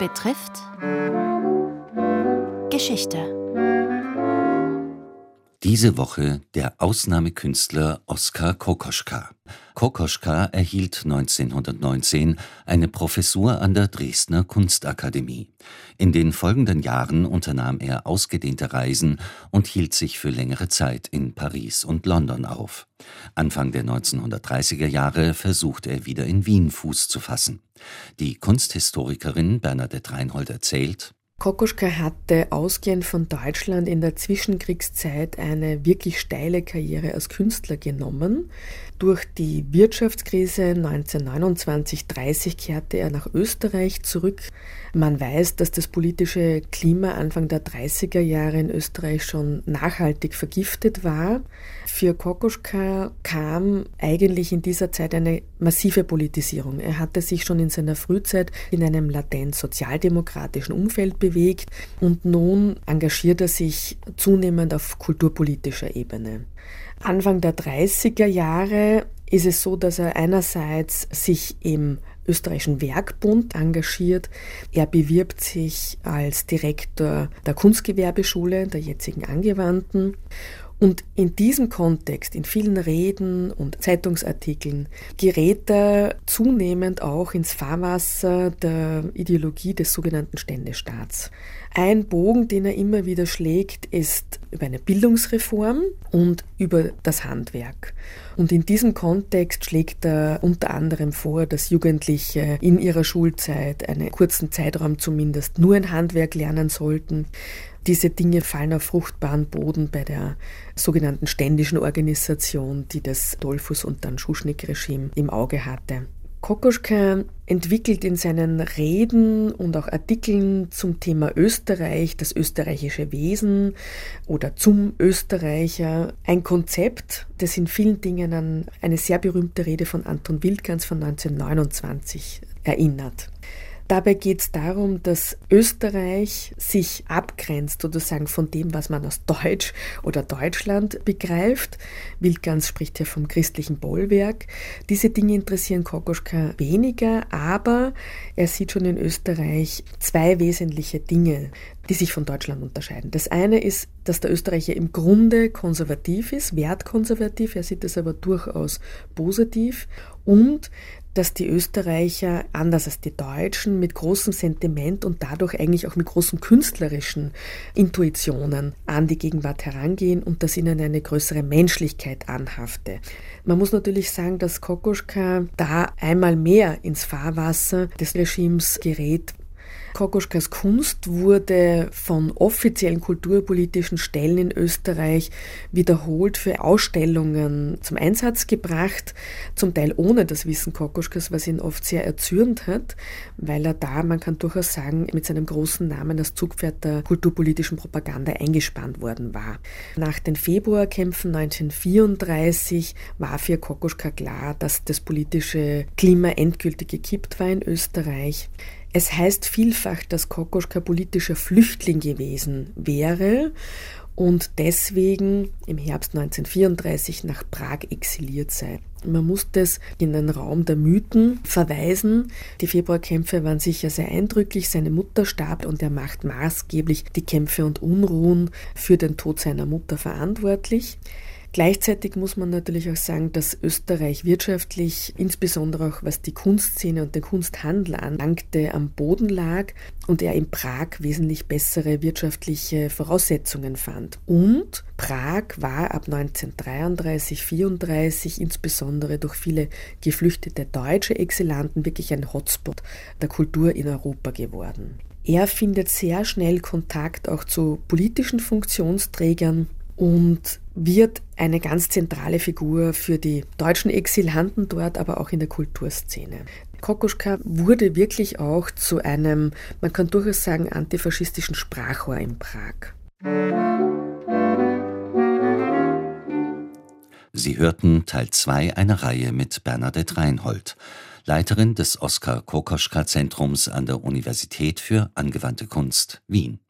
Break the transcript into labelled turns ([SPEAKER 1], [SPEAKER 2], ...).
[SPEAKER 1] betrifft Geschichte.
[SPEAKER 2] Diese Woche der Ausnahmekünstler Oskar Kokoschka. Kokoschka erhielt 1919 eine Professur an der Dresdner Kunstakademie. In den folgenden Jahren unternahm er ausgedehnte Reisen und hielt sich für längere Zeit in Paris und London auf. Anfang der 1930er Jahre versuchte er wieder in Wien Fuß zu fassen. Die Kunsthistorikerin Bernadette Reinhold erzählt,
[SPEAKER 3] Kokoschka hatte ausgehend von Deutschland in der Zwischenkriegszeit eine wirklich steile Karriere als Künstler genommen. Durch die Wirtschaftskrise 1929-30 kehrte er nach Österreich zurück. Man weiß, dass das politische Klima Anfang der 30er Jahre in Österreich schon nachhaltig vergiftet war. Für Kokoschka kam eigentlich in dieser Zeit eine massive Politisierung. Er hatte sich schon in seiner Frühzeit in einem latent sozialdemokratischen Umfeld bewegt und nun engagiert er sich zunehmend auf kulturpolitischer Ebene. Anfang der 30er Jahre ist es so, dass er einerseits sich im österreichischen Werkbund engagiert. Er bewirbt sich als Direktor der Kunstgewerbeschule, der jetzigen Angewandten. Und in diesem Kontext, in vielen Reden und Zeitungsartikeln, gerät er zunehmend auch ins Fahrwasser der Ideologie des sogenannten Ständestaats. Ein Bogen, den er immer wieder schlägt, ist über eine Bildungsreform und über das Handwerk. Und in diesem Kontext schlägt er unter anderem vor, dass Jugendliche in ihrer Schulzeit einen kurzen Zeitraum zumindest nur ein Handwerk lernen sollten. Diese Dinge fallen auf fruchtbaren Boden bei der sogenannten ständischen Organisation, die das Dolphus und dann Schuschnigg-Regime im Auge hatte. Kokoschka entwickelt in seinen Reden und auch Artikeln zum Thema Österreich, das österreichische Wesen oder zum Österreicher ein Konzept, das in vielen Dingen an eine sehr berühmte Rede von Anton Wildgans von 1929 erinnert. Dabei geht es darum, dass Österreich sich abgrenzt sozusagen von dem, was man aus Deutsch oder Deutschland begreift. Wildgans spricht ja vom christlichen Bollwerk. Diese Dinge interessieren Kokoschka weniger, aber er sieht schon in Österreich zwei wesentliche Dinge, die sich von Deutschland unterscheiden. Das eine ist, dass der Österreicher im Grunde konservativ ist, wertkonservativ, er sieht das aber durchaus positiv und dass die Österreicher, anders als die Deutschen, mit großem Sentiment und dadurch eigentlich auch mit großen künstlerischen Intuitionen an die Gegenwart herangehen und dass ihnen eine größere Menschlichkeit anhafte. Man muss natürlich sagen, dass Kokoschka da einmal mehr ins Fahrwasser des Regimes gerät, Kokoschkas Kunst wurde von offiziellen kulturpolitischen Stellen in Österreich wiederholt für Ausstellungen zum Einsatz gebracht, zum Teil ohne das Wissen Kokoschkas, was ihn oft sehr erzürnt hat, weil er da, man kann durchaus sagen, mit seinem großen Namen als Zugpferd der kulturpolitischen Propaganda eingespannt worden war. Nach den Februarkämpfen 1934 war für Kokoschka klar, dass das politische Klima endgültig gekippt war in Österreich. Es heißt vielfach, dass Kokoschka politischer Flüchtling gewesen wäre und deswegen im Herbst 1934 nach Prag exiliert sei. Man muss das in den Raum der Mythen verweisen. Die Februarkämpfe waren sicher sehr eindrücklich. Seine Mutter starb und er macht maßgeblich die Kämpfe und Unruhen für den Tod seiner Mutter verantwortlich. Gleichzeitig muss man natürlich auch sagen, dass Österreich wirtschaftlich, insbesondere auch was die Kunstszene und den Kunsthandel anlangte, am Boden lag und er in Prag wesentlich bessere wirtschaftliche Voraussetzungen fand. Und Prag war ab 1933, 34 insbesondere durch viele geflüchtete deutsche Exilanten wirklich ein Hotspot der Kultur in Europa geworden. Er findet sehr schnell Kontakt auch zu politischen Funktionsträgern und wird eine ganz zentrale Figur für die deutschen Exilanten dort, aber auch in der Kulturszene. Kokoschka wurde wirklich auch zu einem, man kann durchaus sagen, antifaschistischen Sprachrohr in Prag.
[SPEAKER 2] Sie hörten Teil 2 einer Reihe mit Bernadette Reinhold, Leiterin des Oskar Kokoschka Zentrums an der Universität für angewandte Kunst Wien.